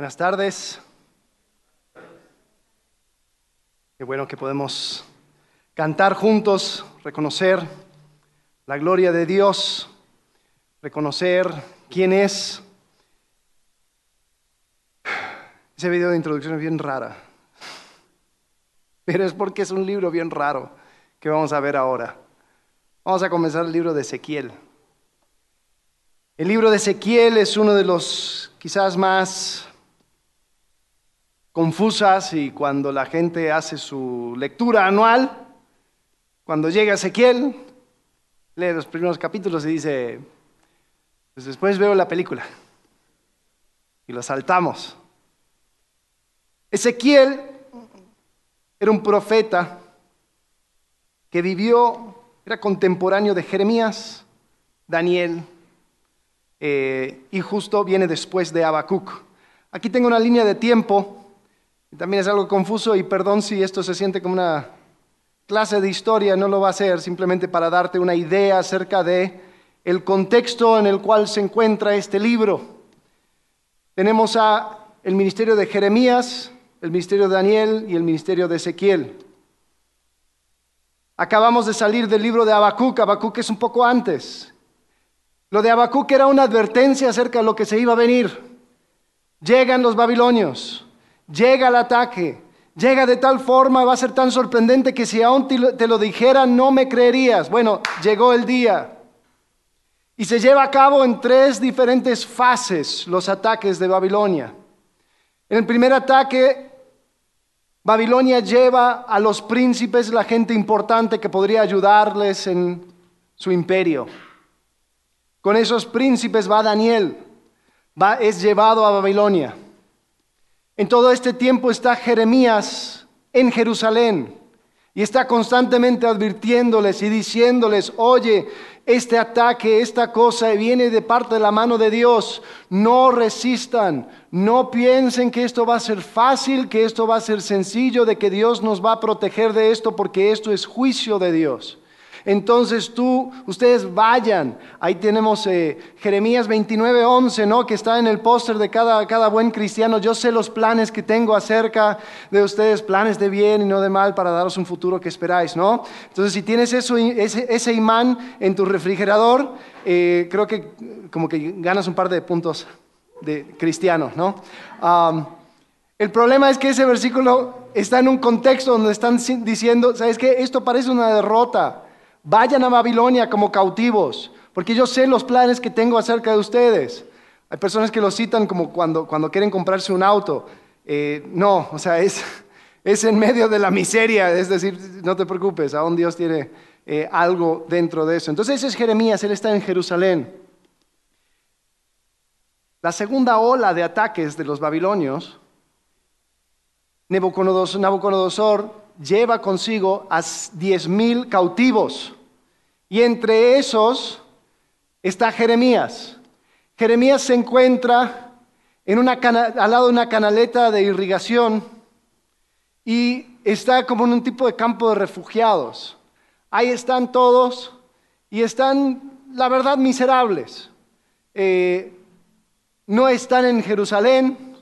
Buenas tardes. Qué bueno que podemos cantar juntos, reconocer la gloria de Dios, reconocer quién es. Ese video de introducción es bien rara, pero es porque es un libro bien raro que vamos a ver ahora. Vamos a comenzar el libro de Ezequiel. El libro de Ezequiel es uno de los quizás más confusas y cuando la gente hace su lectura anual, cuando llega Ezequiel, lee los primeros capítulos y dice, pues después veo la película y lo saltamos. Ezequiel era un profeta que vivió, era contemporáneo de Jeremías, Daniel, eh, y justo viene después de Habacuc. Aquí tengo una línea de tiempo también es algo confuso y perdón si esto se siente como una clase de historia, no lo va a ser, simplemente para darte una idea acerca de el contexto en el cual se encuentra este libro. Tenemos a el ministerio de Jeremías, el ministerio de Daniel y el ministerio de Ezequiel. Acabamos de salir del libro de Habacuc, Habacuc es un poco antes. Lo de Habacuc era una advertencia acerca de lo que se iba a venir. Llegan los babilonios, llega el ataque, llega de tal forma, va a ser tan sorprendente que si aún te lo dijera no me creerías. Bueno, llegó el día. Y se lleva a cabo en tres diferentes fases los ataques de Babilonia. En el primer ataque, Babilonia lleva a los príncipes, la gente importante que podría ayudarles en su imperio. Con esos príncipes va Daniel, va, es llevado a Babilonia. En todo este tiempo está Jeremías en Jerusalén y está constantemente advirtiéndoles y diciéndoles, oye, este ataque, esta cosa viene de parte de la mano de Dios. No resistan, no piensen que esto va a ser fácil, que esto va a ser sencillo, de que Dios nos va a proteger de esto, porque esto es juicio de Dios. Entonces tú, ustedes vayan. Ahí tenemos eh, Jeremías 29, 11, ¿no? Que está en el póster de cada, cada buen cristiano. Yo sé los planes que tengo acerca de ustedes, planes de bien y no de mal para daros un futuro que esperáis, ¿no? Entonces si tienes ese, ese imán en tu refrigerador, eh, creo que como que ganas un par de puntos de cristiano, ¿no? el problema es que ese versículo está en un contexto donde están diciendo, ¿sabes qué? Esto parece una derrota. Vayan a Babilonia como cautivos, porque yo sé los planes que tengo acerca de ustedes. Hay personas que lo citan como cuando, cuando quieren comprarse un auto. Eh, no, o sea, es, es en medio de la miseria, es decir, no te preocupes, aún Dios tiene eh, algo dentro de eso. Entonces ese es Jeremías, él está en Jerusalén. La segunda ola de ataques de los babilonios, Nabucodonosor lleva consigo a diez mil cautivos. Y entre esos está Jeremías. Jeremías se encuentra al lado de una canaleta de irrigación y está como en un tipo de campo de refugiados. Ahí están todos y están, la verdad, miserables. Eh, no están en Jerusalén,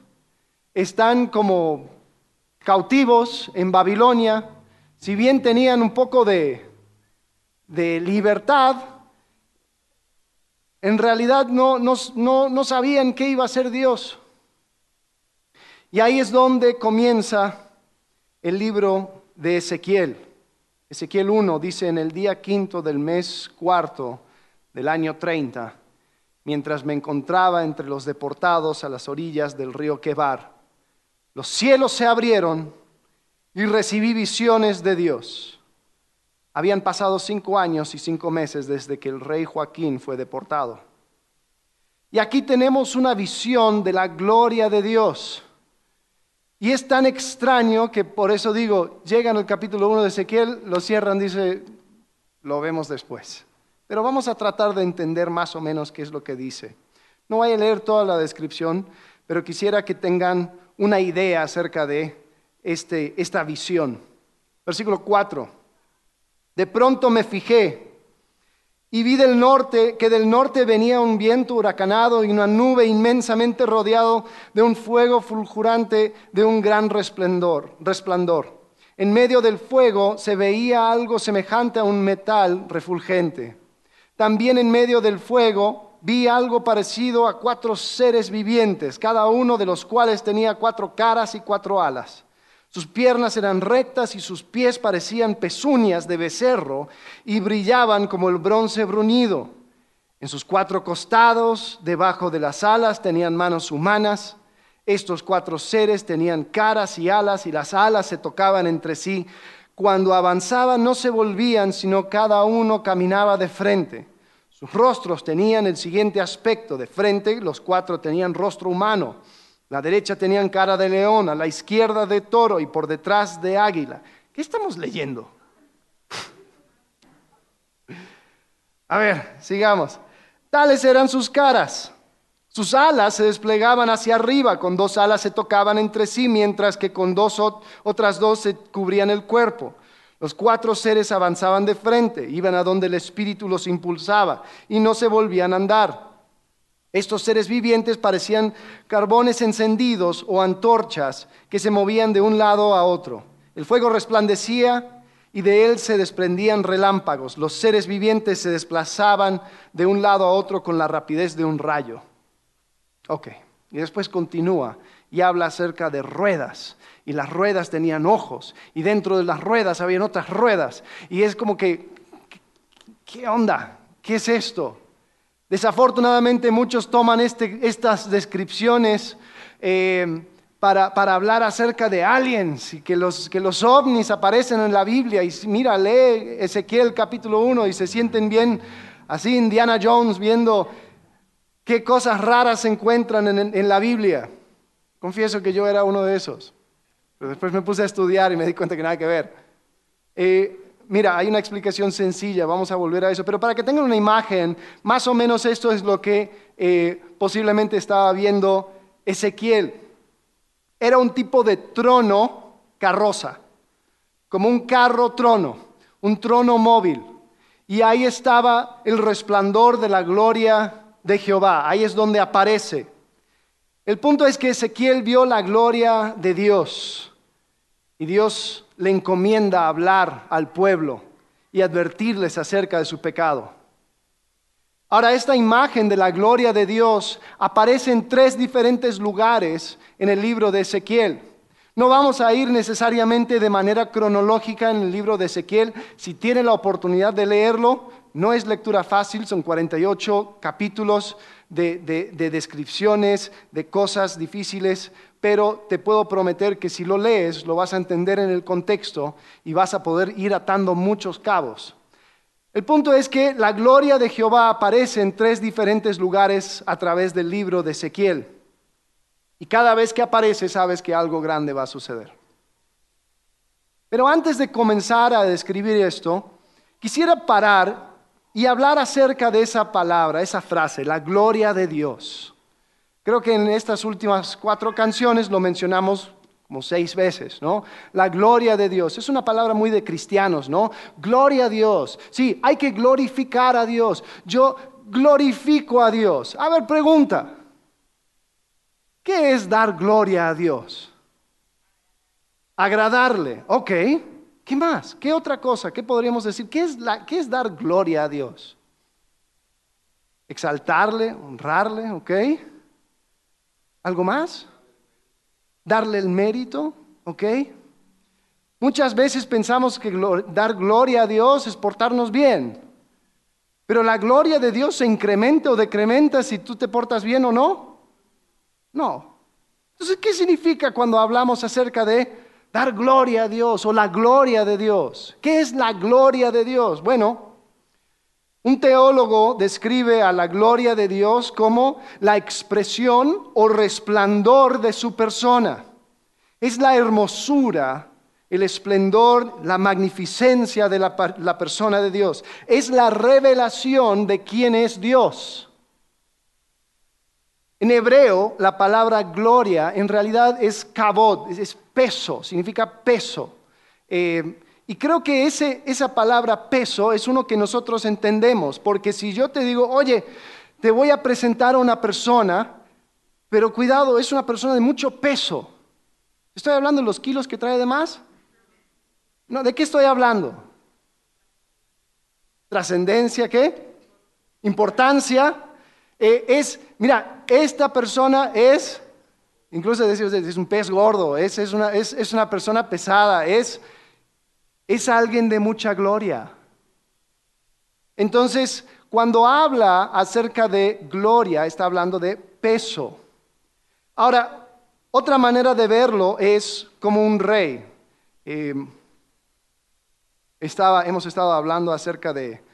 están como cautivos en Babilonia, si bien tenían un poco de, libertad, en realidad no, no, sabían qué iba a ser Dios. Y ahí es donde comienza el libro de Ezequiel. Ezequiel 1 dice, en el día quinto del mes cuarto del año 30, mientras me encontraba entre los deportados a las orillas del río Quebar, los cielos se abrieron y recibí visiones de Dios. Habían pasado cinco años y cinco meses desde que el rey Joaquín fue deportado. Y aquí tenemos una visión de la gloria de Dios. Y es tan extraño que por eso digo, llegan al capítulo 1 de Ezequiel, lo cierran, dice, lo vemos después. Pero vamos a tratar de entender más o menos qué es lo que dice. No voy a leer toda la descripción, pero quisiera que tengan una idea acerca de este, esta visión. Versículo 4. De pronto me fijé Y vi del norte que del norte venía un viento huracanado y una nube inmensamente rodeado de un fuego fulgurante de un gran resplandor, resplandor. En medio del fuego se veía algo semejante a un metal refulgente. También en medio del fuego vi algo parecido a cuatro seres vivientes, cada uno de los cuales tenía cuatro caras y cuatro alas. Sus piernas eran rectas y sus pies parecían pezuñas de becerro y brillaban como el bronce bruñido. En sus cuatro costados, debajo de las alas, tenían manos humanas. Estos cuatro seres tenían caras y alas y las alas se tocaban entre sí. Cuando avanzaban no se volvían, sino cada uno caminaba de frente. Sus rostros tenían el siguiente aspecto. De frente los cuatro tenían rostro humano la derecha tenían cara de león, a la izquierda de toro y por detrás de águila. ¿Qué estamos leyendo? A ver, sigamos. Tales eran sus caras. Sus alas se desplegaban hacia arriba, con dos alas se tocaban entre sí, mientras que con dos otras dos se cubrían el cuerpo. Los cuatro seres avanzaban de frente, iban a donde el espíritu los impulsaba y no se volvían a andar. Estos seres vivientes parecían carbones encendidos o antorchas que se movían de un lado a otro. El fuego resplandecía y de él se desprendían relámpagos. Los seres vivientes se desplazaban de un lado a otro con la rapidez de un rayo. Ok, y después continúa y habla acerca de ruedas. Y las ruedas tenían ojos y dentro de las ruedas habían otras ruedas. Y es como que, ¿qué onda? ¿Qué es esto? Desafortunadamente muchos toman este, estas descripciones eh, para, hablar acerca de aliens y que los, que los ovnis aparecen en la Biblia. Y mira, lee Ezequiel capítulo 1 y se sienten bien así Indiana Jones viendo qué cosas raras se encuentran en, la Biblia. Confieso que yo era uno de esos. Pero después me puse a estudiar y me di cuenta que nada que ver. Eh, mira, hay una explicación sencilla, vamos a volver a eso, pero para que tengan una imagen, más o menos esto es lo que eh, posiblemente estaba viendo Ezequiel. Era un tipo de trono carroza, como un carro trono, un trono móvil. Y ahí estaba el resplandor de la gloria de Jehová, ahí es donde aparece. El punto es que Ezequiel vio la gloria de Dios y Dios le encomienda hablar al pueblo y advertirles acerca de su pecado. Ahora, esta imagen de la gloria de Dios aparece en tres diferentes lugares en el libro de Ezequiel. No vamos a ir necesariamente de manera cronológica en el libro de Ezequiel. Si tiene la oportunidad de leerlo, no es lectura fácil, son 48 capítulos de, de descripciones de cosas difíciles, pero te puedo prometer que si lo lees lo vas a entender en el contexto y vas a poder ir atando muchos cabos. El punto es que la gloria de Jehová aparece en tres diferentes lugares a través del libro de Ezequiel. Y cada vez que aparece sabes que algo grande va a suceder. Pero antes de comenzar a describir esto, quisiera parar y hablar acerca de esa palabra, esa frase, la gloria de Dios. Creo que en estas últimas cuatro canciones lo mencionamos como seis veces, ¿no? La gloria de Dios. Es una palabra muy de cristianos, ¿no? Gloria a Dios. Sí, hay que glorificar a Dios. Yo glorifico a Dios. A ver, pregunta. ¿Qué es dar gloria a Dios? Agradarle. Ok. ¿Qué más? ¿Qué otra cosa? ¿Qué podríamos decir? ¿Qué es, la, qué es dar gloria a Dios? Exaltarle, honrarle, ¿ok? ¿Algo más? Darle el mérito, ¿ok? Muchas veces pensamos que dar gloria a Dios es portarnos bien, pero la gloria de Dios se incrementa o decrementa si tú te portas bien o no. No. Entonces, ¿qué significa cuando hablamos acerca de dar gloria a Dios o la gloria de Dios? ¿Qué es la gloria de Dios? Bueno, un teólogo describe a la gloria de Dios como la expresión o resplandor de su persona. Es la hermosura, el esplendor, la magnificencia de la, persona de Dios. Es la revelación de quién es Dios. En hebreo, la palabra gloria en realidad es kabod, es peso, significa peso. Eh, Y creo que ese, esa palabra peso es uno que nosotros entendemos, porque si yo te digo, oye, te voy a presentar a una persona, pero cuidado, es una persona de mucho peso. ¿Estoy hablando de los kilos que trae de más? No, ¿de qué estoy hablando? ¿Trascendencia qué? Importancia. Eh, es, mira, esta persona es, incluso decimos, es un pez gordo, es, es, una, es, es una persona pesada, es, es alguien de mucha gloria. Entonces, cuando habla acerca de gloria, está hablando de peso. Ahora, otra manera de verlo es como un rey. Eh, hemos estado hablando acerca de,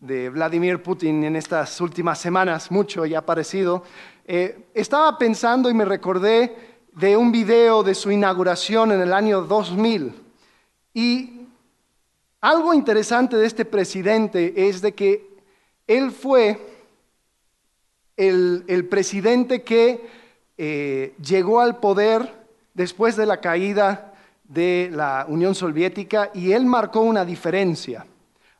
Vladimir Putin en estas últimas semanas, mucho y ha aparecido. Eh, estaba pensando y me recordé de un video de su inauguración en el año 2000. Y algo interesante de este presidente es de que él fue el presidente que eh, llegó al poder después de la caída de la Unión Soviética y él marcó una diferencia.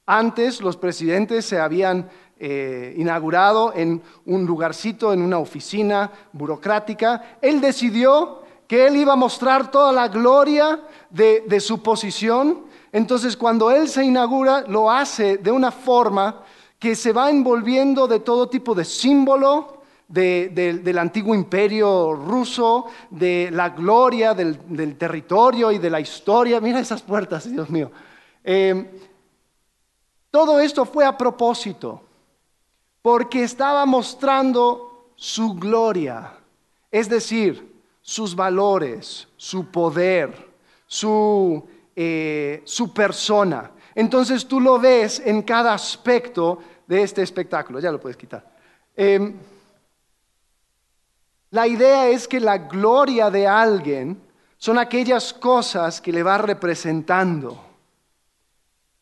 Antes los presidentes se habían eh, inaugurado en un lugarcito, en una oficina burocrática. Él decidió que él iba a mostrar toda la gloria de, de su posición. Entonces cuando él se inaugura, lo hace de una forma que se va envolviendo de todo tipo de símbolo, del antiguo imperio ruso, de la gloria del, territorio y de la historia. Mira esas puertas, Dios mío. Eh, todo esto fue a propósito, porque estaba mostrando su gloria, es decir, sus valores, su poder, su, eh, su persona. Entonces tú lo ves en cada aspecto de este espectáculo. Ya lo puedes quitar. Eh, la idea es que la gloria de alguien son aquellas cosas que le va representando.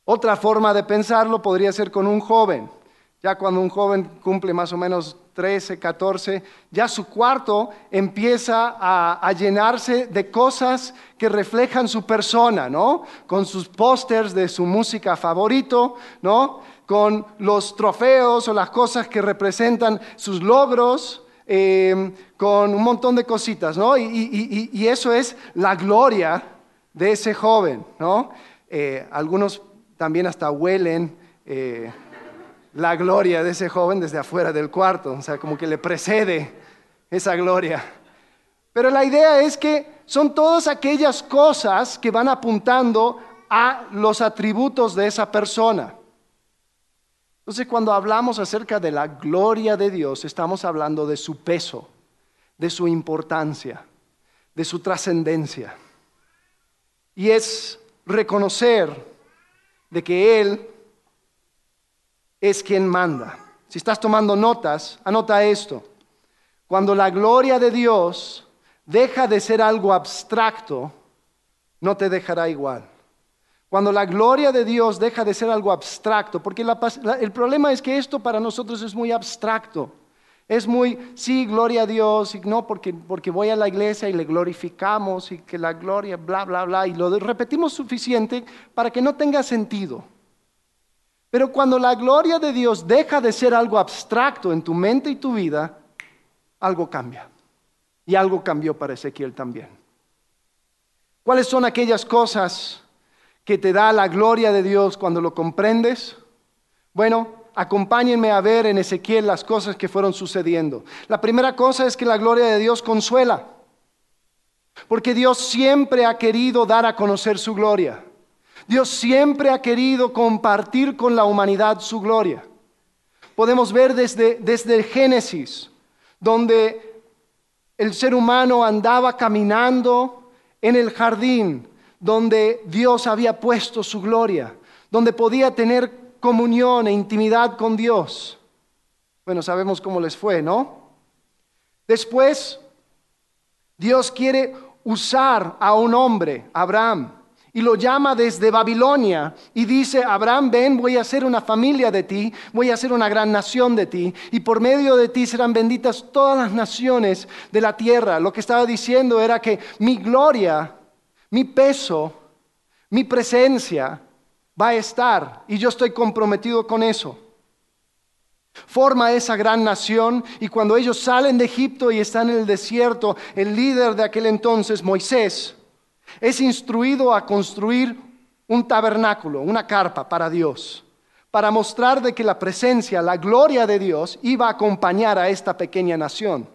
Otra forma de pensarlo podría ser con un joven. Ya cuando un joven cumple más o menos 13, 14, ya su cuarto empieza a, llenarse de cosas que reflejan su persona, ¿no? Con sus pósters de su música favorito, ¿no? Con los trofeos o las cosas que representan sus logros, Em, con un montón de cositas, ¿no? Y, eso es la gloria de ese joven, ¿no? Eh, algunos también hasta huelen eh, la gloria de ese joven desde afuera del cuarto, o sea, como que le precede esa gloria. Pero la idea es que son todas aquellas cosas que van apuntando a los atributos de esa persona. Entonces, cuando hablamos acerca de la gloria de Dios, estamos hablando de su peso, de su importancia, de su trascendencia. Y es reconocer de que Él es quien manda. Si estás tomando notas, anota esto. Cuando la gloria de Dios deja de ser algo abstracto, no te dejará igual. Cuando la gloria de Dios deja de ser algo abstracto, porque el problema es que esto para nosotros es muy abstracto. Es muy, sí, gloria a Dios, y no, porque, porque voy a la iglesia y le glorificamos y que la gloria, bla, bla, bla, y lo repetimos suficiente para que no tenga sentido. Pero cuando la gloria de Dios deja de ser algo abstracto en tu mente y tu vida, algo cambia. Y algo cambió para Ezequiel también. ¿Cuáles son aquellas cosas que te da la gloria de Dios cuando lo comprendes? Bueno, acompáñenme a ver en Ezequiel las cosas que fueron sucediendo. La primera cosa es que la gloria de Dios consuela, porque Dios siempre ha querido dar a conocer su gloria. Dios siempre ha querido compartir con la humanidad su gloria. Podemos ver desde, desde el Génesis, donde el ser humano andaba caminando en el jardín donde Dios había puesto su gloria, donde podía tener comunión e intimidad con Dios. Bueno, sabemos cómo les fue, ¿no? Después, Dios quiere usar a un hombre, Abraham, y lo llama desde Babilonia y dice, Abraham, ven, voy a hacer una familia de ti, voy a hacer una gran nación de ti, y por medio de ti serán benditas todas las naciones de la tierra. Lo que estaba diciendo era que mi gloria mi peso Mi presencia va a estar y yo estoy comprometido con eso. Forma esa gran nación y cuando ellos salen de Egipto y están en el desierto, el líder de aquel entonces, Moisés, es instruido a construir un tabernáculo, una carpa para Dios, para mostrar de que la presencia, la gloria de Dios iba a acompañar a esta pequeña nación.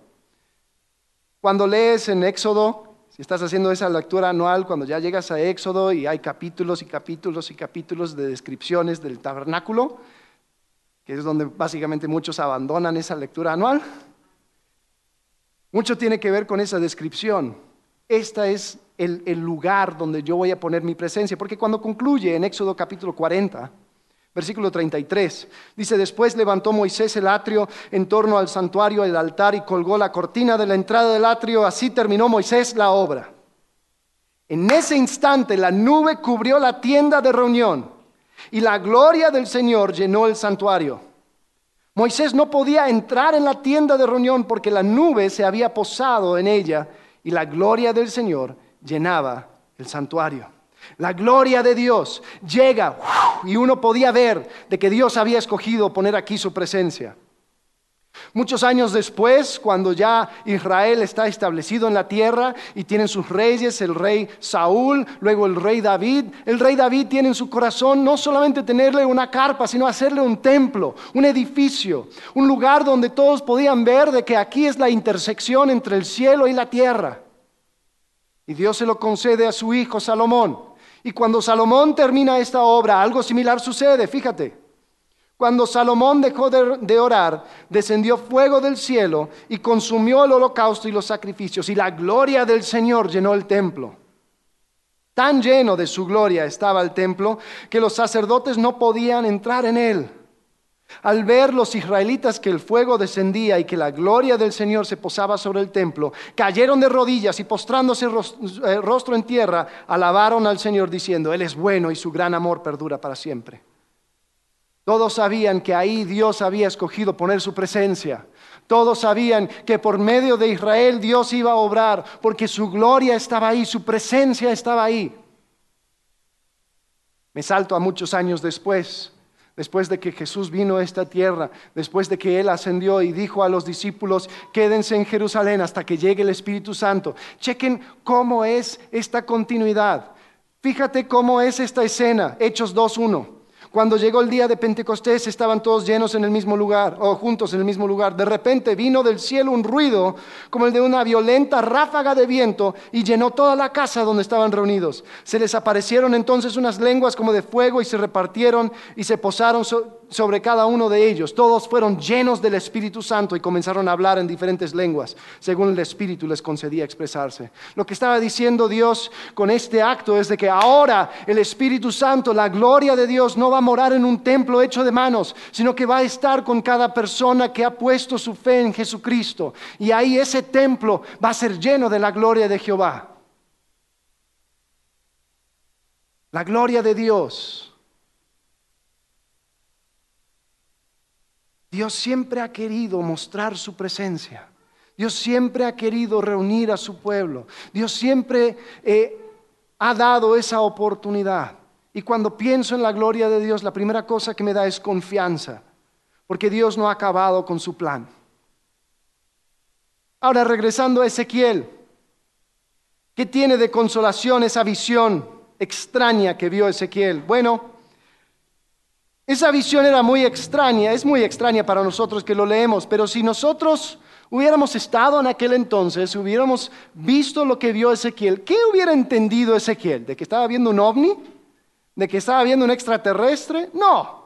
Cuando lees en Éxodo, si estás haciendo esa lectura anual, cuando ya llegas a Éxodo y hay capítulos y capítulos y capítulos de descripciones del tabernáculo, que es donde básicamente muchos abandonan esa lectura anual, mucho tiene que ver con esa descripción. Esta es el, lugar donde yo voy a poner mi presencia. Porque cuando concluye en Éxodo capítulo 40, versículo 33, dice, después levantó Moisés el atrio en torno al santuario, el altar, y colgó la cortina de la entrada del atrio. Así terminó Moisés la obra. En ese instante la nube cubrió la tienda de reunión y la gloria del Señor llenó el santuario. Moisés no podía entrar en la tienda de reunión porque la nube se había posado en ella y la gloria del Señor llenaba el santuario. La gloria de Dios llega y uno podía ver de que Dios había escogido poner aquí su presencia. Muchos años después, cuando ya Israel está establecido en la tierra y tienen sus reyes, el rey Saúl, luego el rey David, el rey David tiene en su corazón no solamente tenerle una carpa, sino hacerle un templo, un edificio, un lugar donde todos podían ver de que aquí es la intersección entre el cielo y la tierra. Y Dios se lo concede a su hijo Salomón. Y cuando Salomón termina esta obra, algo similar sucede, fíjate. Cuando Salomón dejó de, orar, descendió fuego del cielo y consumió el holocausto y los sacrificios, y la gloria del Señor llenó el templo. Tan lleno de su gloria estaba el templo que los sacerdotes no podían entrar en él. Al ver los israelitas que el fuego descendía y que la gloria del Señor se posaba sobre el templo, cayeron de rodillas y postrándose eh, rostro en tierra, alabaron al Señor diciendo, Él es bueno y su gran amor perdura para siempre. Todos sabían que ahí Dios había escogido poner su presencia. Todos sabían que por medio de Israel Dios iba a obrar porque su gloria estaba ahí, su presencia estaba ahí. Me salto a muchos años después después de que Jesús vino a esta tierra, después de que Él ascendió y dijo a los discípulos, quédense en Jerusalén hasta que llegue el Espíritu Santo. Chequen cómo es esta continuidad. Fíjate cómo es esta escena, Hechos 2.1. Cuando llegó el día de Pentecostés estaban todos llenos en el mismo lugar, o juntos en el mismo lugar. De repente vino del cielo un ruido como el de una violenta ráfaga de viento y llenó toda la casa donde estaban reunidos. Se les aparecieron entonces unas lenguas como de fuego y se repartieron y se posaron sobre cada uno de ellos. Todos fueron llenos del Espíritu Santo y comenzaron a hablar en diferentes lenguas, según el Espíritu les concedía expresarse. Lo que estaba diciendo Dios con este acto es de que ahora el Espíritu Santo, la gloria de Dios, no va morar en un templo hecho de manos, sino que va a estar con cada persona que ha puesto su fe en Jesucristo. Y ahí ese templo va a ser lleno de la gloria de Jehová. La gloria de Dios Dios siempre ha querido mostrar su presencia. Dios siempre ha querido reunir a su pueblo. Dios siempre eh, ha dado esa oportunidad. Y cuando pienso en la gloria de Dios, la primera cosa que me da es confianza, porque Dios no ha acabado con su plan. Ahora, regresando a Ezequiel, ¿qué tiene de consolación esa visión extraña que vio Ezequiel? Bueno, esa visión era muy extraña, es muy extraña para nosotros que lo leemos, pero si nosotros hubiéramos estado en aquel entonces, hubiéramos visto lo que vio Ezequiel, ¿qué hubiera entendido Ezequiel? ¿De que estaba viendo un ovni? ¿De que estaba viendo un extraterrestre? No.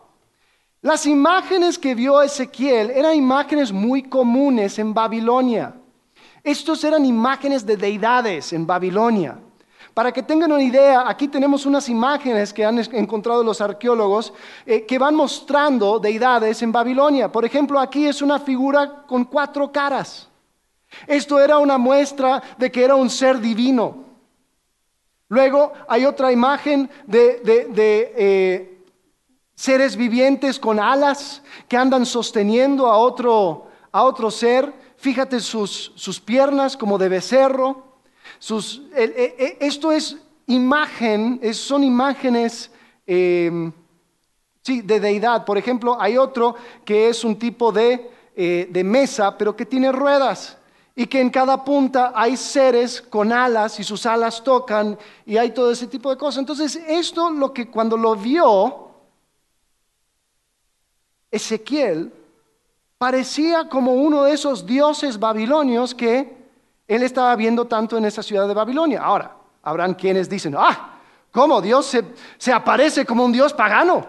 Las imágenes que vio Ezequiel eran imágenes muy comunes en Babilonia. Estos eran imágenes de deidades en Babilonia. Para que tengan una idea, aquí tenemos unas imágenes que han encontrado los arqueólogos eh, que van mostrando deidades en Babilonia. Por ejemplo, aquí es una figura con cuatro caras. Esto era una muestra de que era un ser divino. Luego hay otra imagen de, eh, seres vivientes con alas que andan sosteniendo a otro, a otro ser. Fíjate sus, sus piernas como de becerro. E, e, esto es imagen, son imágenes sí, de deidad. Por ejemplo, hay otro que es un tipo de, eh, de mesa, pero que tiene ruedas y que en cada punta hay seres con alas y sus alas tocan y hay todo ese tipo de cosas. Entonces, esto lo que cuando lo vio Ezequiel parecía como uno de esos dioses babilonios que él estaba viendo tanto en esa ciudad de Babilonia. Ahora, habrán quienes dicen, ah, ¿cómo Dios se, aparece como un dios pagano?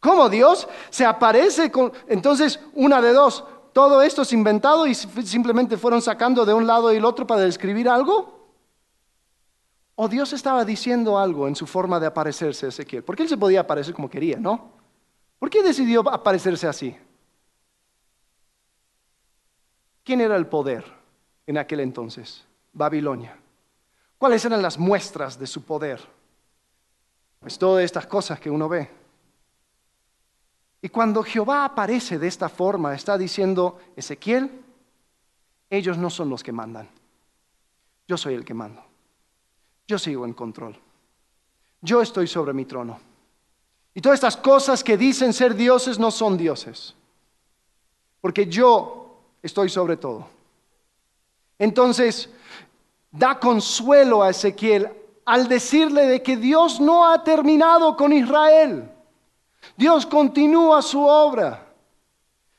¿Cómo Dios se aparece con... Entonces, una de dos, todo esto es inventado y simplemente fueron sacando de un lado y el otro para describir algo? ¿O Dios estaba diciendo algo en su forma de aparecerse a Ezequiel? Porque él se podía aparecer como quería, ¿no? ¿Por qué decidió aparecerse así? ¿Quién era el poder en aquel entonces? Babilonia. ¿Cuáles eran las muestras de su poder? Pues todas estas cosas que uno ve. Y cuando Jehová aparece de esta forma, está diciendo, Ezequiel, ellos no son los que mandan. Yo soy el que mando. Yo sigo en control. Yo estoy sobre mi trono. Y todas estas cosas que dicen ser dioses no son dioses. Porque yo estoy sobre todo. Entonces, da consuelo a Ezequiel al decirle de que Dios no ha terminado con Israel. Dios continúa su obra.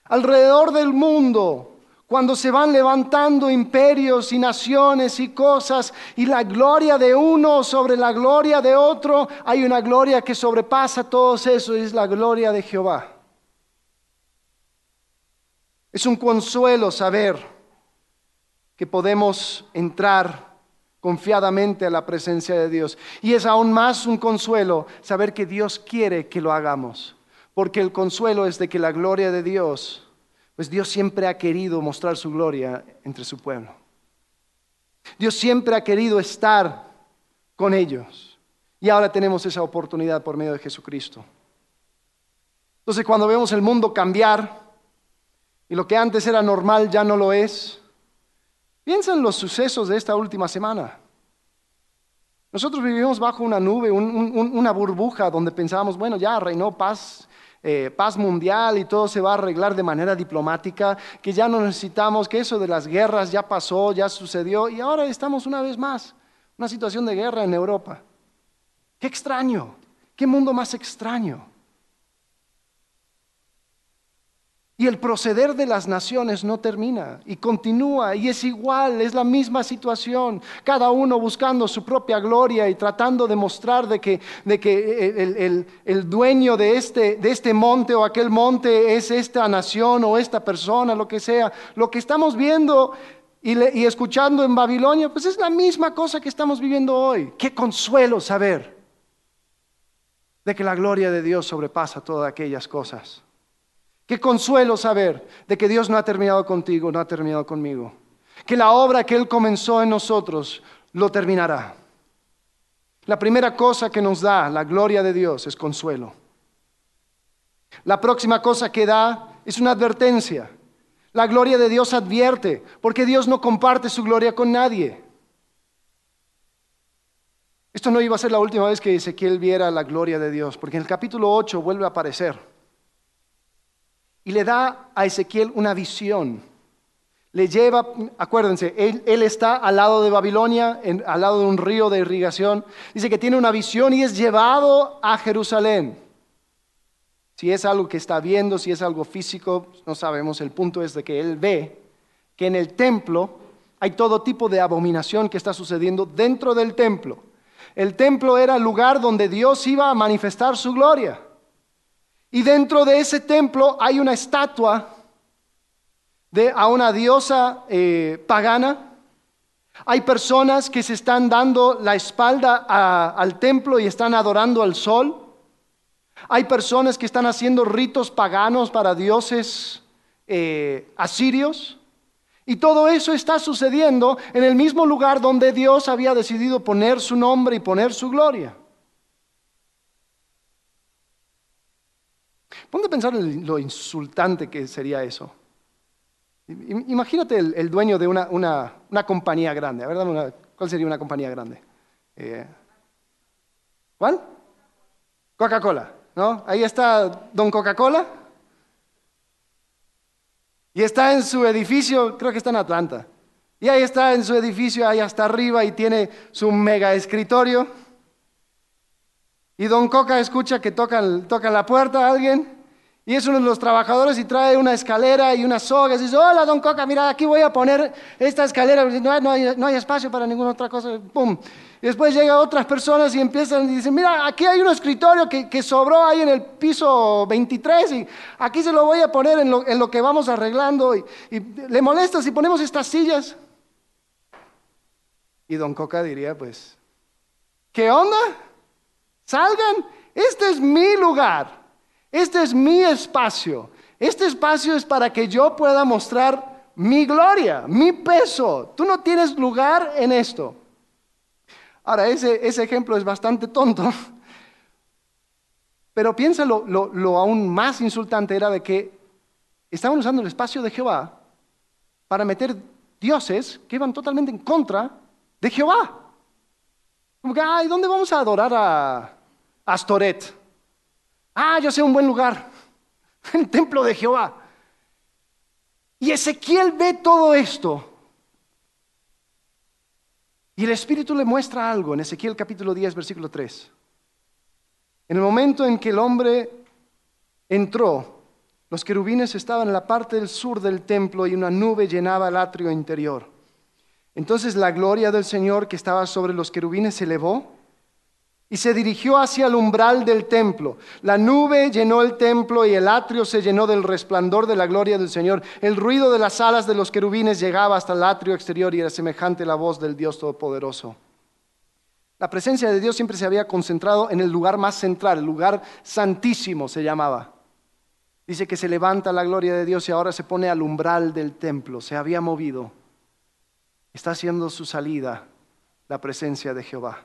Alrededor del mundo, cuando se van levantando imperios y naciones y cosas, y la gloria de uno sobre la gloria de otro, hay una gloria que sobrepasa todos eso, y es la gloria de Jehová. Es un consuelo saber que podemos entrar confiadamente a la presencia de Dios. Y es aún más un consuelo saber que Dios quiere que lo hagamos, porque el consuelo es de que la gloria de Dios, pues Dios siempre ha querido mostrar su gloria entre su pueblo. Dios siempre ha querido estar con ellos. Y ahora tenemos esa oportunidad por medio de Jesucristo. Entonces cuando vemos el mundo cambiar y lo que antes era normal ya no lo es, Piensa en los sucesos de esta última semana. Nosotros vivimos bajo una nube, una burbuja donde pensábamos, bueno, ya reinó paz, eh, paz mundial y todo se va a arreglar de manera diplomática, que ya no necesitamos, que eso de las guerras ya pasó, ya sucedió y ahora estamos una vez más, una situación de guerra en Europa. Qué extraño, qué mundo más extraño. Y el proceder de las naciones no termina y continúa y es igual, es la misma situación, cada uno buscando su propia gloria y tratando de mostrar de que, de que el, dueño de este, de este monte o aquel monte es esta nación o esta persona, lo que sea. Lo que estamos viendo y, y escuchando en Babilonia, pues es la misma cosa que estamos viviendo hoy. Qué consuelo saber de que la gloria de Dios sobrepasa todas aquellas cosas. Qué consuelo saber de que Dios no ha terminado contigo, no ha terminado conmigo. Que la obra que Él comenzó en nosotros lo terminará. La primera cosa que nos da la gloria de Dios es consuelo. La próxima cosa que da es una advertencia. La gloria de Dios advierte, porque Dios no comparte su gloria con nadie. Esto no iba a ser la última vez que Ezequiel viera la gloria de Dios, porque en el capítulo 8 vuelve a aparecer y le da a Ezequiel una visión. Le lleva, acuérdense, él, está al lado de Babilonia, al lado de un río de irrigación. Dice que tiene una visión y es llevado a Jerusalén. Si es algo que está viendo, si es algo físico, no sabemos. El punto es de que él ve que en el templo hay todo tipo de abominación que está sucediendo dentro del templo. El templo era el lugar donde Dios iba a manifestar su gloria. Y dentro de ese templo hay una estatua de, a una diosa eh, pagana. Hay personas que se están dando la espalda al templo y están adorando al sol. Hay personas que están haciendo ritos paganos para dioses eh, asirios. Y todo eso está sucediendo en el mismo lugar donde Dios había decidido poner su nombre y poner su gloria. Ponte a pensar en lo insultante que sería eso. Imagínate el, dueño de una, compañía grande. A ¿cuál sería una compañía grande? Eh, ¿Cuál? Coca-Cola, ¿no? Ahí está Don Coca-Cola. Y está en su edificio, creo que está en Atlanta. Y ahí está en su edificio, ahí hasta arriba, y tiene su mega escritorio. Y Don Coca escucha que tocan, la puerta a alguien. Y es uno de los trabajadores y trae una escalera y una soga. Y dice, hola, don Coca, mira, aquí voy a poner esta escalera. No, no, hay, no hay espacio para ninguna otra cosa. ¡Pum! Y después llegan otras personas y empiezan y dicen, mira, aquí hay un escritorio que, sobró ahí en el piso 23 y aquí se lo voy a poner en lo, que vamos arreglando. Y, y, le molesta si ponemos estas sillas. Y don Coca diría, pues, ¿qué onda? Salgan, este es mi lugar, este es mi espacio. Este espacio es para que yo pueda mostrar mi gloria, mi peso. Tú no tienes lugar en esto. Ahora, ese, ejemplo es bastante tonto, pero piénsalo, lo, aún más insultante era de que estaban usando el espacio de Jehová para meter dioses que iban totalmente en contra de Jehová. Como que, ay, ¿dónde vamos a adorar a Astoret? Ah, yo sé un buen lugar, el templo de Jehová. Y Ezequiel ve todo esto y el Espíritu le muestra algo en Ezequiel capítulo 10, versículo 3. En el momento en que el hombre entró, los querubines estaban en la parte del sur del templo y una nube llenaba el atrio interior. Entonces la gloria del Señor que estaba sobre los querubines se elevó y se dirigió hacia el umbral del templo. La nube llenó el templo y el atrio se llenó del resplandor de la gloria del Señor. El ruido de las alas de los querubines llegaba hasta el atrio exterior y era semejante la voz del Dios Todopoderoso. La presencia de Dios siempre se había concentrado en el lugar más central, el lugar santísimo se llamaba. Dice que se levanta la gloria de Dios y ahora se pone al umbral del templo, se había movido. Está haciendo su salida la presencia de Jehová.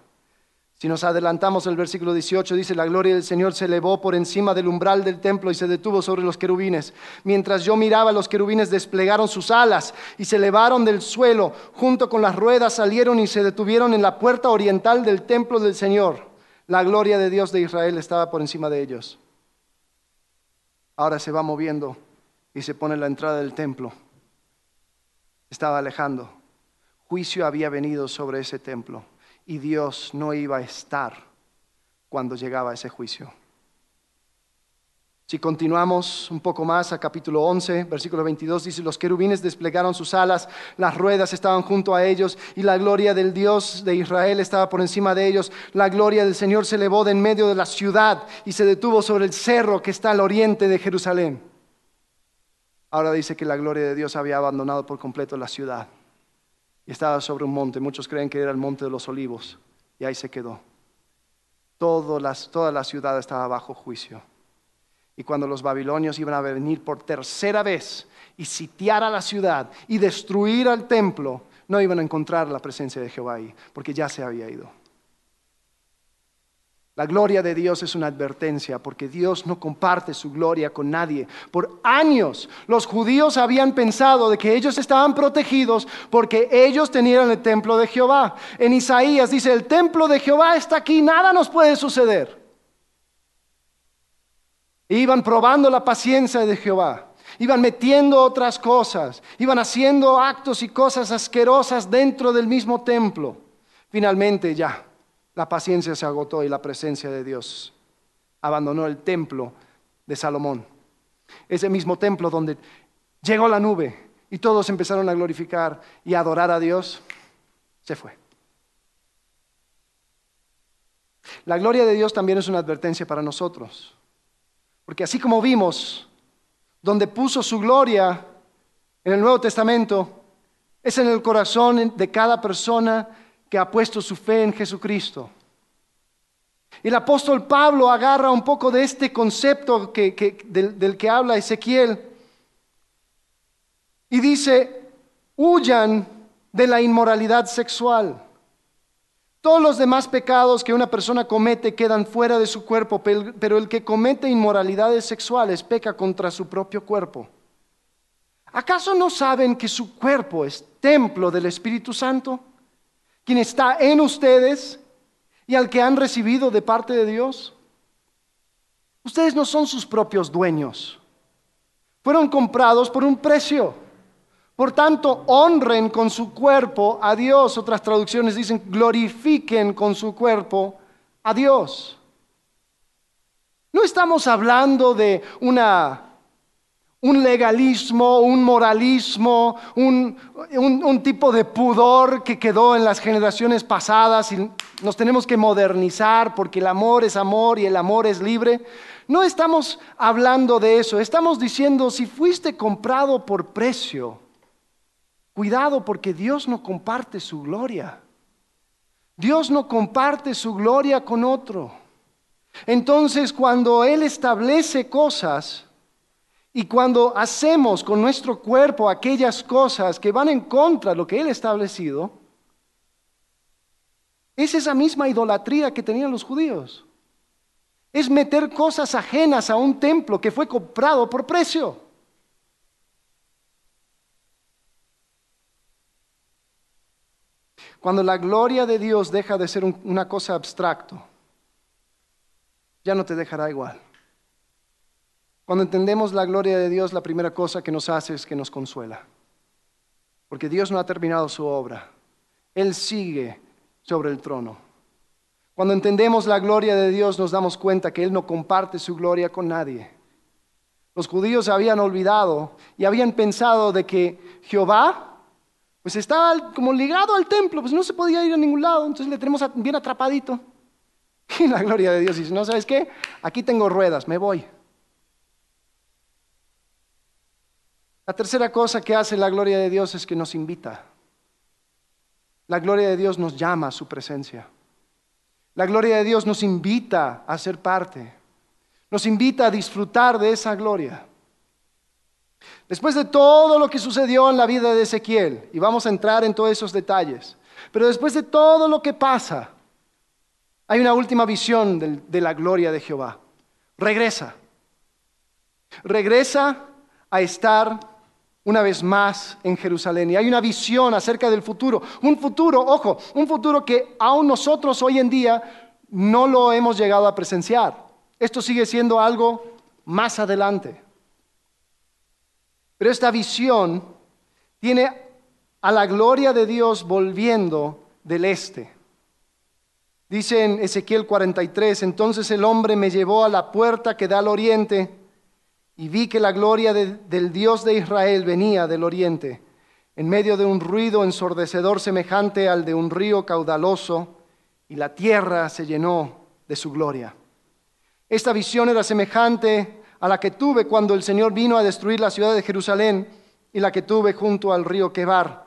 Si nos adelantamos el versículo 18, dice, la gloria del Señor se elevó por encima del umbral del templo y se detuvo sobre los querubines. Mientras yo miraba, los querubines desplegaron sus alas y se elevaron del suelo, junto con las ruedas salieron y se detuvieron en la puerta oriental del templo del Señor. La gloria de Dios de Israel estaba por encima de ellos. Ahora se va moviendo y se pone en la entrada del templo. Estaba alejando. Juicio había venido sobre ese templo y Dios no iba a estar cuando llegaba ese juicio. Si continuamos un poco más a capítulo 11, versículo 22, dice, los querubines desplegaron sus alas, las ruedas estaban junto a ellos y la gloria del Dios de Israel estaba por encima de ellos. La gloria del Señor se elevó de en medio de la ciudad y se detuvo sobre el cerro que está al oriente de Jerusalén. Ahora dice que la gloria de Dios había abandonado por completo la ciudad y estaba sobre un monte. Muchos creen que era el monte de los olivos y ahí se quedó. toda la ciudad estaba bajo juicio. Y cuando los babilonios iban a venir por tercera vez y sitiar a la ciudad y destruir al templo, no iban a encontrar la presencia de Jehová ahí, porque ya se había ido. La gloria de Dios es una advertencia porque Dios no comparte su gloria con nadie. Por años los judíos habían pensado de que ellos estaban protegidos porque ellos tenían el templo de Jehová. En Isaías dice, el templo de Jehová está aquí, nada nos puede suceder. Iban probando la paciencia de Jehová. Iban metiendo otras cosas. Iban haciendo actos y cosas asquerosas dentro del mismo templo. Finalmente ya la paciencia se agotó y la presencia de Dios abandonó el templo de Salomón. Ese mismo templo donde llegó la nube y todos empezaron a glorificar y adorar a Dios, se fue. La gloria de Dios también es una advertencia para nosotros. Porque así como vimos, donde puso su gloria en el Nuevo Testamento, es en el corazón de cada persona que ha puesto su fe en Jesucristo. El apóstol Pablo agarra un poco de este concepto del, del que habla Ezequiel y dice, huyan de la inmoralidad sexual. Todos los demás pecados que una persona comete quedan fuera de su cuerpo, pero el que comete inmoralidades sexuales peca contra su propio cuerpo. ¿Acaso no saben que su cuerpo es templo del Espíritu Santo? Quien está en ustedes y al que han recibido de parte de Dios. Ustedes no son sus propios dueños. Fueron comprados por un precio. Por tanto, honren con su cuerpo a Dios. Otras traducciones dicen, glorifiquen con su cuerpo a Dios. No estamos hablando de una, un legalismo, un moralismo, un, un, tipo de pudor que quedó en las generaciones pasadas y nos tenemos que modernizar porque el amor es amor y el amor es libre. No estamos hablando de eso, estamos diciendo, si fuiste comprado por precio, cuidado porque Dios no comparte su gloria. Dios no comparte su gloria con otro. Entonces, cuando Él establece cosas y cuando hacemos con nuestro cuerpo aquellas cosas que van en contra de lo que Él ha establecido, es esa misma idolatría que tenían los judíos. Es meter cosas ajenas a un templo que fue comprado por precio. Cuando la gloria de Dios deja de ser una cosa abstracto, ya no te dejará igual. Cuando entendemos la gloria de Dios, la primera cosa que nos hace es que nos consuela. Porque Dios no ha terminado su obra. Él sigue sobre el trono. Cuando entendemos la gloria de Dios nos damos cuenta que Él no comparte su gloria con nadie. Los judíos habían olvidado y habían pensado de que Jehová pues estaba como ligado al templo, pues no se podía ir a ningún lado, entonces le tenemos bien atrapadito. Y la gloria de Dios dice, no, ¿sabes qué? Aquí tengo ruedas, me voy. La tercera cosa que hace la gloria de Dios es que nos invita. La gloria de Dios nos llama a su presencia. La gloria de Dios nos invita a ser parte, nos invita a disfrutar de esa gloria. Después de todo lo que sucedió en la vida de Ezequiel, y vamos a entrar en todos esos detalles, pero después de todo lo que pasa, hay una última visión de, la gloria de Jehová. Regresa. Regresa a estar una vez más en Jerusalén. Y hay una visión acerca del futuro. Un futuro, ojo, un futuro que aún nosotros hoy en día no lo hemos llegado a presenciar. Esto sigue siendo algo más adelante. Pero esta visión tiene a la gloria de Dios volviendo del este. Dice en Ezequiel 43, entonces el hombre me llevó a la puerta que da al oriente y vi que la gloria del Dios de Israel venía del oriente, en medio de un ruido ensordecedor semejante al de un río caudaloso, y la tierra se llenó de su gloria. Esta visión era semejante a la que tuve cuando el Señor vino a destruir la ciudad de Jerusalén y la que tuve junto al río Quebar.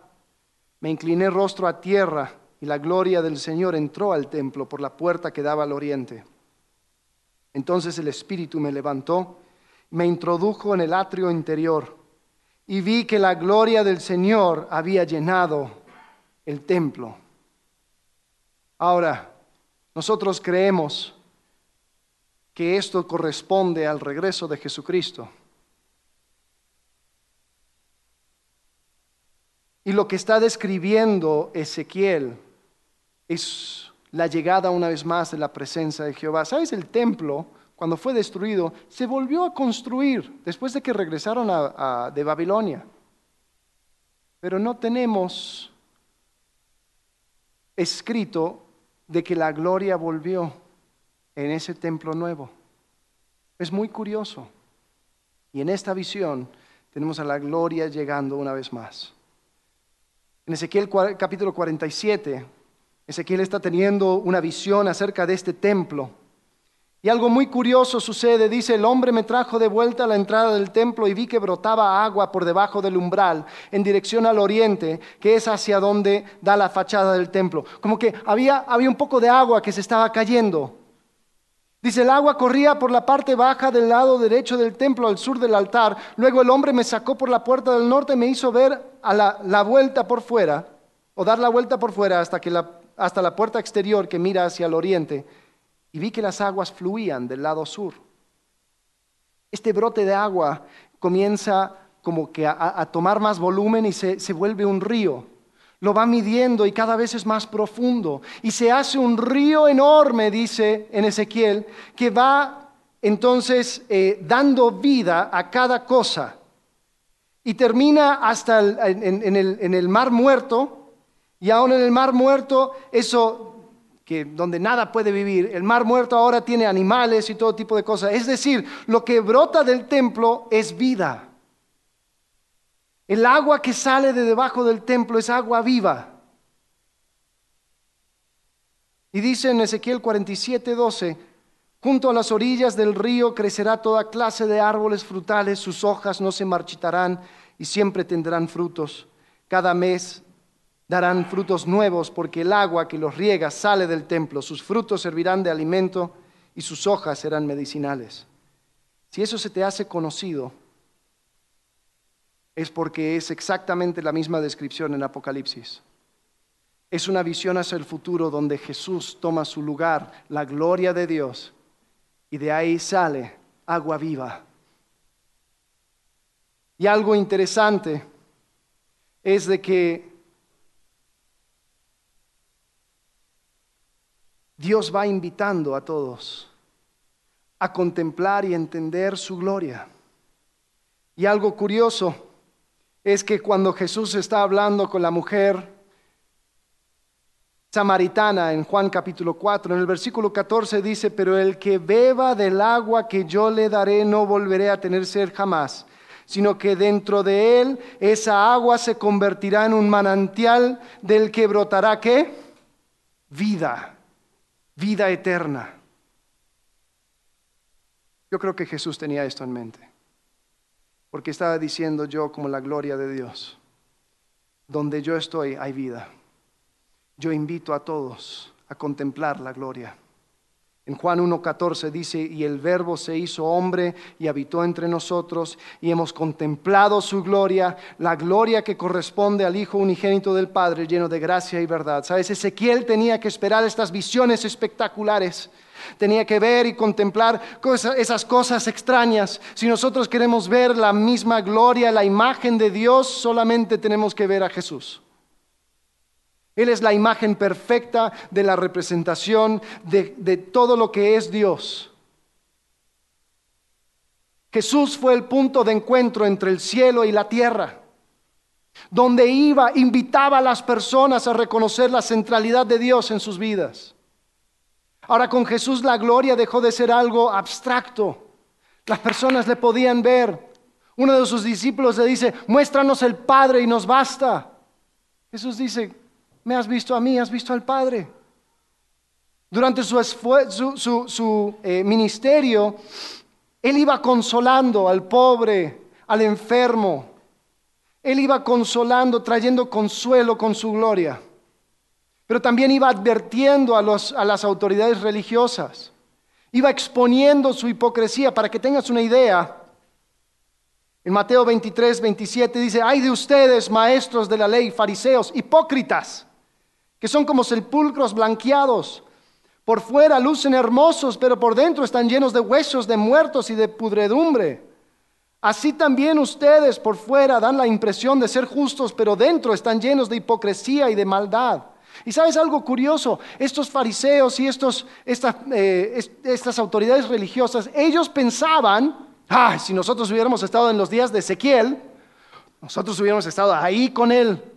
Me incliné rostro a tierra y la gloria del Señor entró al templo por la puerta que daba al oriente. Entonces el Espíritu me levantó me introdujo en el atrio interior y vi que la gloria del Señor había llenado el templo. Ahora, nosotros creemos que esto corresponde al regreso de Jesucristo. Y lo que está describiendo Ezequiel es la llegada una vez más de la presencia de Jehová. ¿Sabes? El templo cuando fue destruido, se volvió a construir después de que regresaron de Babilonia. Pero no tenemos escrito de que la gloria volvió en ese templo nuevo. Es muy curioso. Y en esta visión tenemos a la gloria llegando una vez más. En Ezequiel capítulo 47, Ezequiel está teniendo una visión acerca de este templo y algo muy curioso sucede, dice, el hombre me trajo de vuelta a la entrada del templo y vi que brotaba agua por debajo del umbral en dirección al oriente, que es hacia donde da la fachada del templo. Como que había, había un poco de agua que se estaba cayendo. Dice, el agua corría por la parte baja del lado derecho del templo al sur del altar. Luego el hombre me sacó por la puerta del norte y me hizo ver a la, la vuelta por fuera, o dar la vuelta por fuera hasta, que la, hasta la puerta exterior que mira hacia el oriente y vi que las aguas fluían del lado sur. Este brote de agua comienza como que a, tomar más volumen y se, se vuelve un río. lo va midiendo y cada vez es más profundo. Y se hace un río enorme, dice en Ezequiel, que va entonces eh, dando vida a cada cosa. Y termina hasta en, el, en, el, mar muerto, y aún en el mar muerto, eso donde nada puede vivir, el mar muerto ahora tiene animales y todo tipo de cosas. Es decir, lo que brota del templo es vida. El agua que sale de debajo del templo es agua viva. Y dice en Ezequiel 47, 12, junto a las orillas del río crecerá toda clase de árboles frutales, sus hojas no se marchitarán y siempre tendrán frutos. Cada mes darán frutos nuevos porque el agua que los riega sale del templo, sus frutos servirán de alimento y sus hojas serán medicinales. Si eso se te hace conocido, es porque es exactamente la misma descripción en Apocalipsis. Es una visión hacia el futuro donde Jesús toma su lugar, la gloria de Dios, y de ahí sale agua viva. Y algo interesante es de que Dios va invitando a todos a contemplar y entender su gloria. Y algo curioso es que cuando Jesús está hablando con la mujer samaritana en Juan capítulo 4, en el versículo 14 dice, pero el que beba del agua que yo le daré no volveré a tener sed jamás, sino que dentro de él esa agua se convertirá en un manantial del que brotará qué? Vida, vida eterna. Yo creo que Jesús tenía esto en mente porque estaba diciendo yo como la gloria de Dios. Donde yo estoy hay vida. Yo invito a todos a contemplar la gloria. En Juan 1.14 dice, y el verbo se hizo hombre y habitó entre nosotros y hemos contemplado su gloria, la gloria que corresponde al Hijo unigénito del Padre, lleno de gracia y verdad. ¿Sabes? Ezequiel tenía que esperar estas visiones espectaculares Tenía que ver y contemplar esas cosas extrañas. Si nosotros queremos ver la misma gloria, la imagen de Dios, solamente tenemos que ver a Jesús. Él es la imagen perfecta de la representación de, todo lo que es Dios. Jesús fue el punto de encuentro entre el cielo y la tierra donde iba, invitaba a las personas a reconocer la centralidad de Dios en sus vidas. Ahora con Jesús la gloria dejó de ser algo abstracto. Las personas le podían ver. Uno de sus discípulos le dice, muéstranos el Padre y nos basta. Jesús dice, me has visto a mí, has visto al Padre. Durante su, su, eh, ministerio, Él iba consolando al pobre, al enfermo. Él iba consolando, trayendo consuelo con su gloria pero también iba advirtiendo a, las autoridades religiosas, iba exponiendo su hipocresía para que tengas una idea. En Mateo 23, 27 dice, ay de ustedes, maestros de la ley, fariseos, hipócritas, que son como sepulcros blanqueados. Por fuera lucen hermosos, pero por dentro están llenos de huesos de muertos y de pudredumbre. Así también ustedes por fuera dan la impresión de ser justos, pero dentro están llenos de hipocresía y de maldad. Y sabes algo curioso, estos fariseos y estos, eh, estas, autoridades religiosas, ellos pensaban, ah, si nosotros hubiéramos estado en los días de Ezequiel, nosotros hubiéramos estado ahí con él,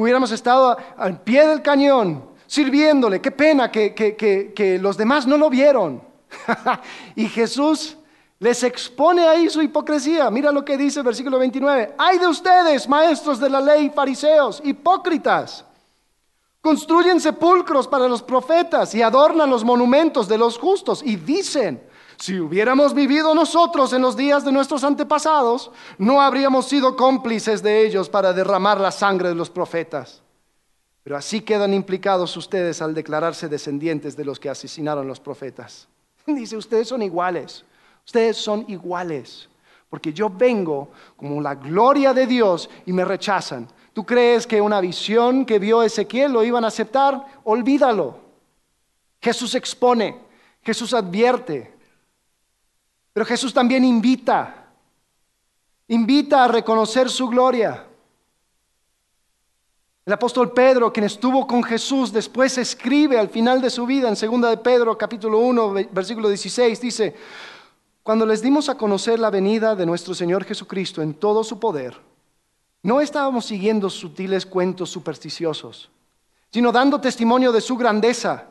hubiéramos estado al pie del cañón, sirviéndole, qué pena que, que los demás no lo vieron. y Jesús les expone ahí su hipocresía. Mira lo que dice el versículo 29. Hay de ustedes, maestros de la ley, fariseos, hipócritas Construyen sepulcros para los profetas y adornan los monumentos de los justos y dicen, si hubiéramos vivido nosotros en los días de nuestros antepasados, no habríamos sido cómplices de ellos para derramar la sangre de los profetas. Pero así quedan implicados ustedes al declararse descendientes de los que asesinaron los profetas. Dice, ustedes son iguales, ustedes son iguales, porque yo vengo como la gloria de Dios y me rechazan. ¿Tú crees que una visión que vio Ezequiel lo iban a aceptar? Olvídalo. Jesús expone, Jesús advierte, pero Jesús también invita, invita a reconocer su gloria. El apóstol Pedro, quien estuvo con Jesús, después escribe al final de su vida en 2 de Pedro capítulo 1, versículo 16, dice, cuando les dimos a conocer la venida de nuestro Señor Jesucristo en todo su poder, no estábamos siguiendo sutiles cuentos supersticiosos, sino dando testimonio de su grandeza,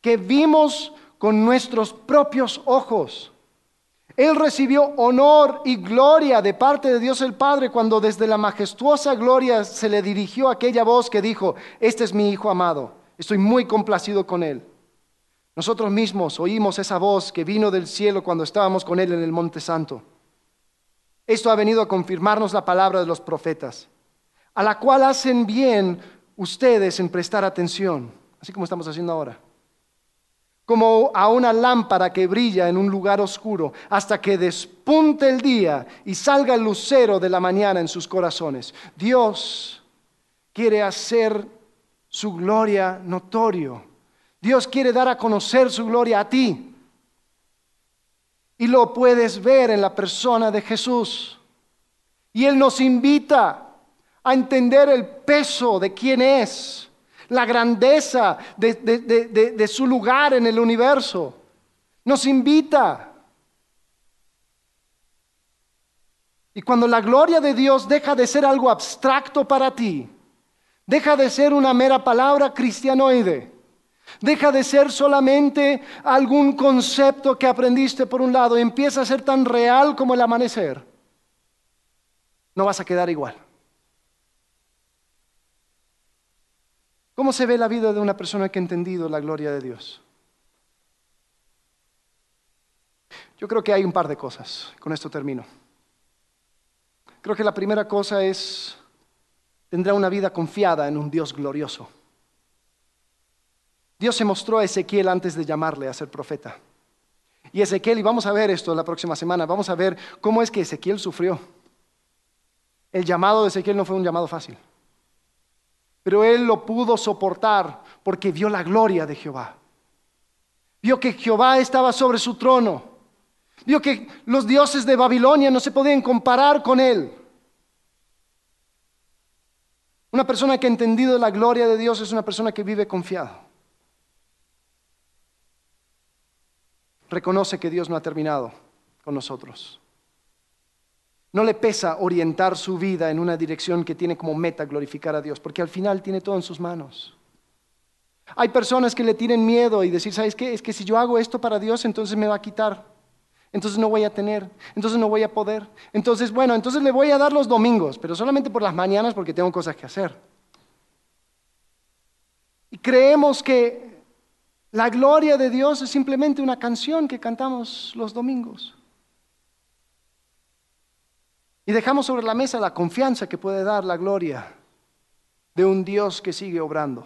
que vimos con nuestros propios ojos. Él recibió honor y gloria de parte de Dios el Padre cuando desde la majestuosa gloria se le dirigió aquella voz que dijo, este es mi Hijo amado, estoy muy complacido con él. Nosotros mismos oímos esa voz que vino del cielo cuando estábamos con Él en el Monte Santo. Esto ha venido a confirmarnos la palabra de los profetas, a la cual hacen bien ustedes en prestar atención, así como estamos haciendo ahora, como a una lámpara que brilla en un lugar oscuro hasta que despunte el día y salga el lucero de la mañana en sus corazones. Dios quiere hacer su gloria notorio Dios quiere dar a conocer su gloria a ti. Y lo puedes ver en la persona de Jesús. Y Él nos invita a entender el peso de quién es, la grandeza de, su lugar en el universo. Nos invita. Y cuando la gloria de Dios deja de ser algo abstracto para ti, deja de ser una mera palabra cristianoide Deja de ser solamente algún concepto que aprendiste por un lado empieza a ser tan real como el amanecer. No vas a quedar igual. ¿Cómo se ve la vida de una persona que ha entendido la gloria de Dios? Yo creo que hay un par de cosas. Con esto termino. Creo que la primera cosa es, tendrá una vida confiada en un Dios glorioso. Dios se mostró a Ezequiel antes de llamarle a ser profeta. Y Ezequiel, y vamos a ver esto la próxima semana, vamos a ver cómo es que Ezequiel sufrió. El llamado de Ezequiel no fue un llamado fácil, pero él lo pudo soportar porque vio la gloria de Jehová. Vio que Jehová estaba sobre su trono. Vio que los dioses de Babilonia no se podían comparar con él. Una persona que ha entendido la gloria de Dios es una persona que vive confiado. reconoce que Dios no ha terminado con nosotros. No le pesa orientar su vida en una dirección que tiene como meta glorificar a Dios, porque al final tiene todo en sus manos. Hay personas que le tienen miedo y decir, ¿sabes qué? Es que si yo hago esto para Dios, entonces me va a quitar. Entonces no voy a tener, entonces no voy a poder. Entonces, bueno, entonces le voy a dar los domingos, pero solamente por las mañanas porque tengo cosas que hacer. Y creemos que la gloria de Dios es simplemente una canción que cantamos los domingos. Y dejamos sobre la mesa la confianza que puede dar la gloria de un Dios que sigue obrando.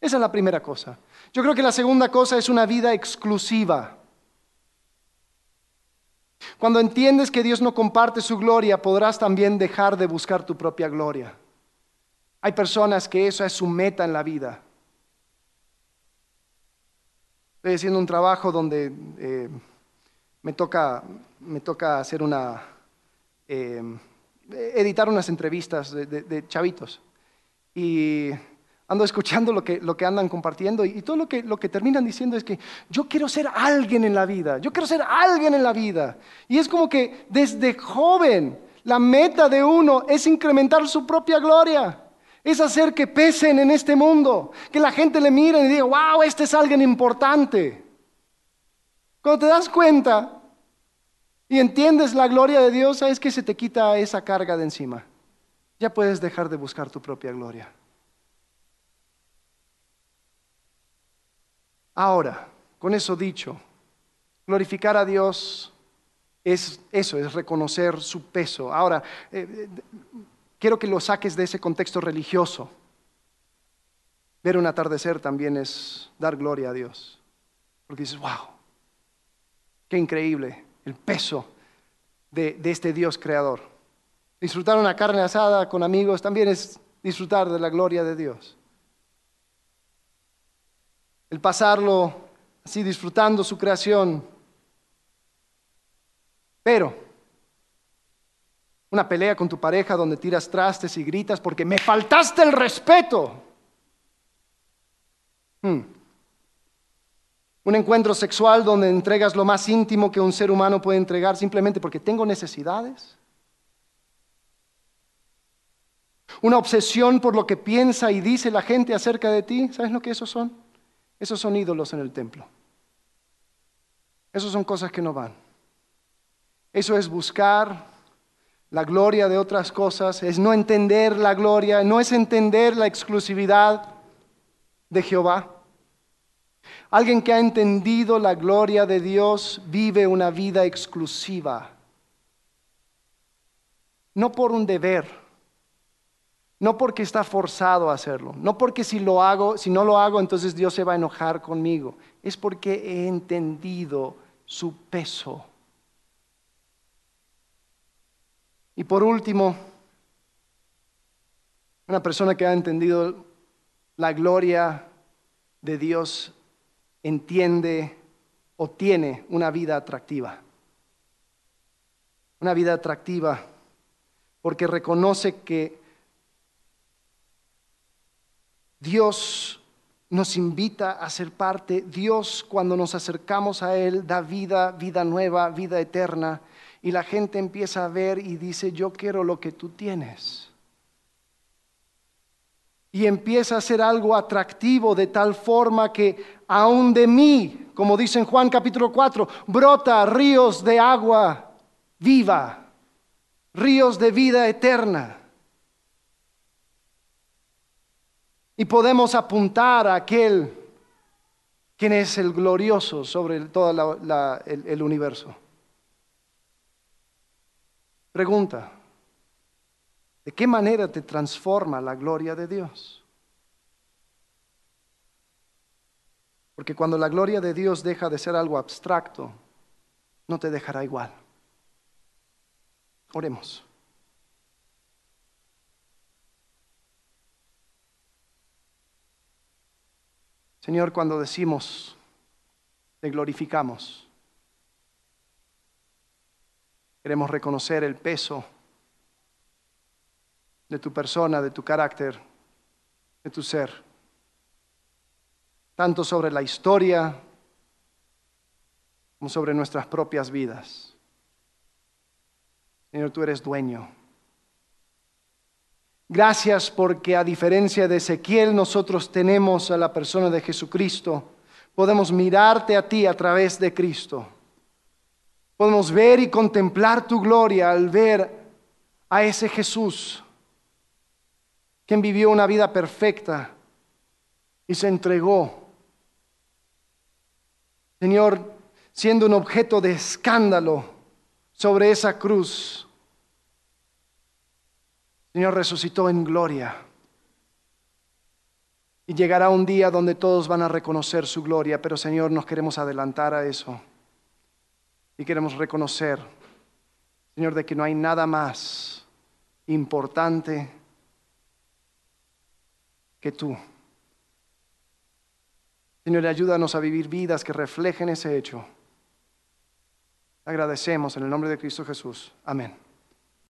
Esa es la primera cosa. Yo creo que la segunda cosa es una vida exclusiva. Cuando entiendes que Dios no comparte su gloria, podrás también dejar de buscar tu propia gloria. Hay personas que eso es su meta en la vida. Estoy haciendo un trabajo donde eh, me, toca, me toca hacer una, eh, editar unas entrevistas de, chavitos. Y ando escuchando lo que, lo que andan compartiendo y, todo lo que, lo que terminan diciendo es que yo quiero ser alguien en la vida, yo quiero ser alguien en la vida. Y es como que desde joven la meta de uno es incrementar su propia gloria es hacer que pesen en este mundo, que la gente le mire y diga, wow, este es alguien importante. Cuando te das cuenta y entiendes la gloria de Dios, sabes que se te quita esa carga de encima. Ya puedes dejar de buscar tu propia gloria. Ahora, con eso dicho, glorificar a Dios es eso, es reconocer su peso. Ahora, eh, quiero que lo saques de ese contexto religioso. Ver un atardecer también es dar gloria a Dios. Porque dices, wow, qué increíble el peso de, este Dios creador. Disfrutar una carne asada con amigos también es disfrutar de la gloria de Dios. El pasarlo así disfrutando su creación. Pero Una pelea con tu pareja donde tiras trastes y gritas porque me faltaste el respeto. Hmm. Un encuentro sexual donde entregas lo más íntimo que un ser humano puede entregar simplemente porque tengo necesidades. Una obsesión por lo que piensa y dice la gente acerca de ti. ¿Sabes lo que esos son? Esos son ídolos en el templo. Esos son cosas que no van. Eso es buscar la gloria de otras cosas, es no entender la gloria, no es entender la exclusividad de Jehová. Alguien que ha entendido la gloria de Dios vive una vida exclusiva. No por un deber, no porque está forzado a hacerlo, no porque si lo hago, si no lo hago, entonces Dios se va a enojar conmigo. Es porque he entendido su peso. Y por último, una persona que ha entendido la gloria de Dios entiende o tiene una vida atractiva. Una vida atractiva porque reconoce que Dios nos invita a ser parte. Dios cuando nos acercamos a Él da vida, vida nueva, vida eterna. Y la gente empieza a ver y dice, yo quiero lo que tú tienes y empieza a ser algo atractivo de tal forma que aún de mí, como dice en Juan capítulo 4, brota ríos de agua viva, ríos de vida eterna. Y podemos apuntar a aquel quien es el glorioso sobre todo el, el universo. Pregunta, ¿De qué manera te transforma la gloria de Dios? Porque cuando la gloria de Dios deja de ser algo abstracto, no te dejará igual. Oremos. Señor, cuando decimos, te glorificamos, queremos reconocer el peso de tu persona, de tu carácter, de tu ser. Tanto sobre la historia como sobre nuestras propias vidas. Señor, tú eres dueño. Gracias porque a diferencia de Ezequiel nosotros tenemos a la persona de Jesucristo. Podemos mirarte a ti a través de Cristo. Podemos ver y contemplar tu gloria al ver a ese Jesús quien vivió una vida perfecta y se entregó. Señor, siendo un objeto de escándalo sobre esa cruz, Señor resucitó en gloria. Y llegará un día donde todos van a reconocer su gloria, pero Señor, nos queremos adelantar a eso. Y queremos reconocer, Señor, de que no hay nada más importante que tú. Señor, ayúdanos a vivir vidas que reflejen ese hecho. Agradecemos en el nombre de Cristo Jesús. Amén.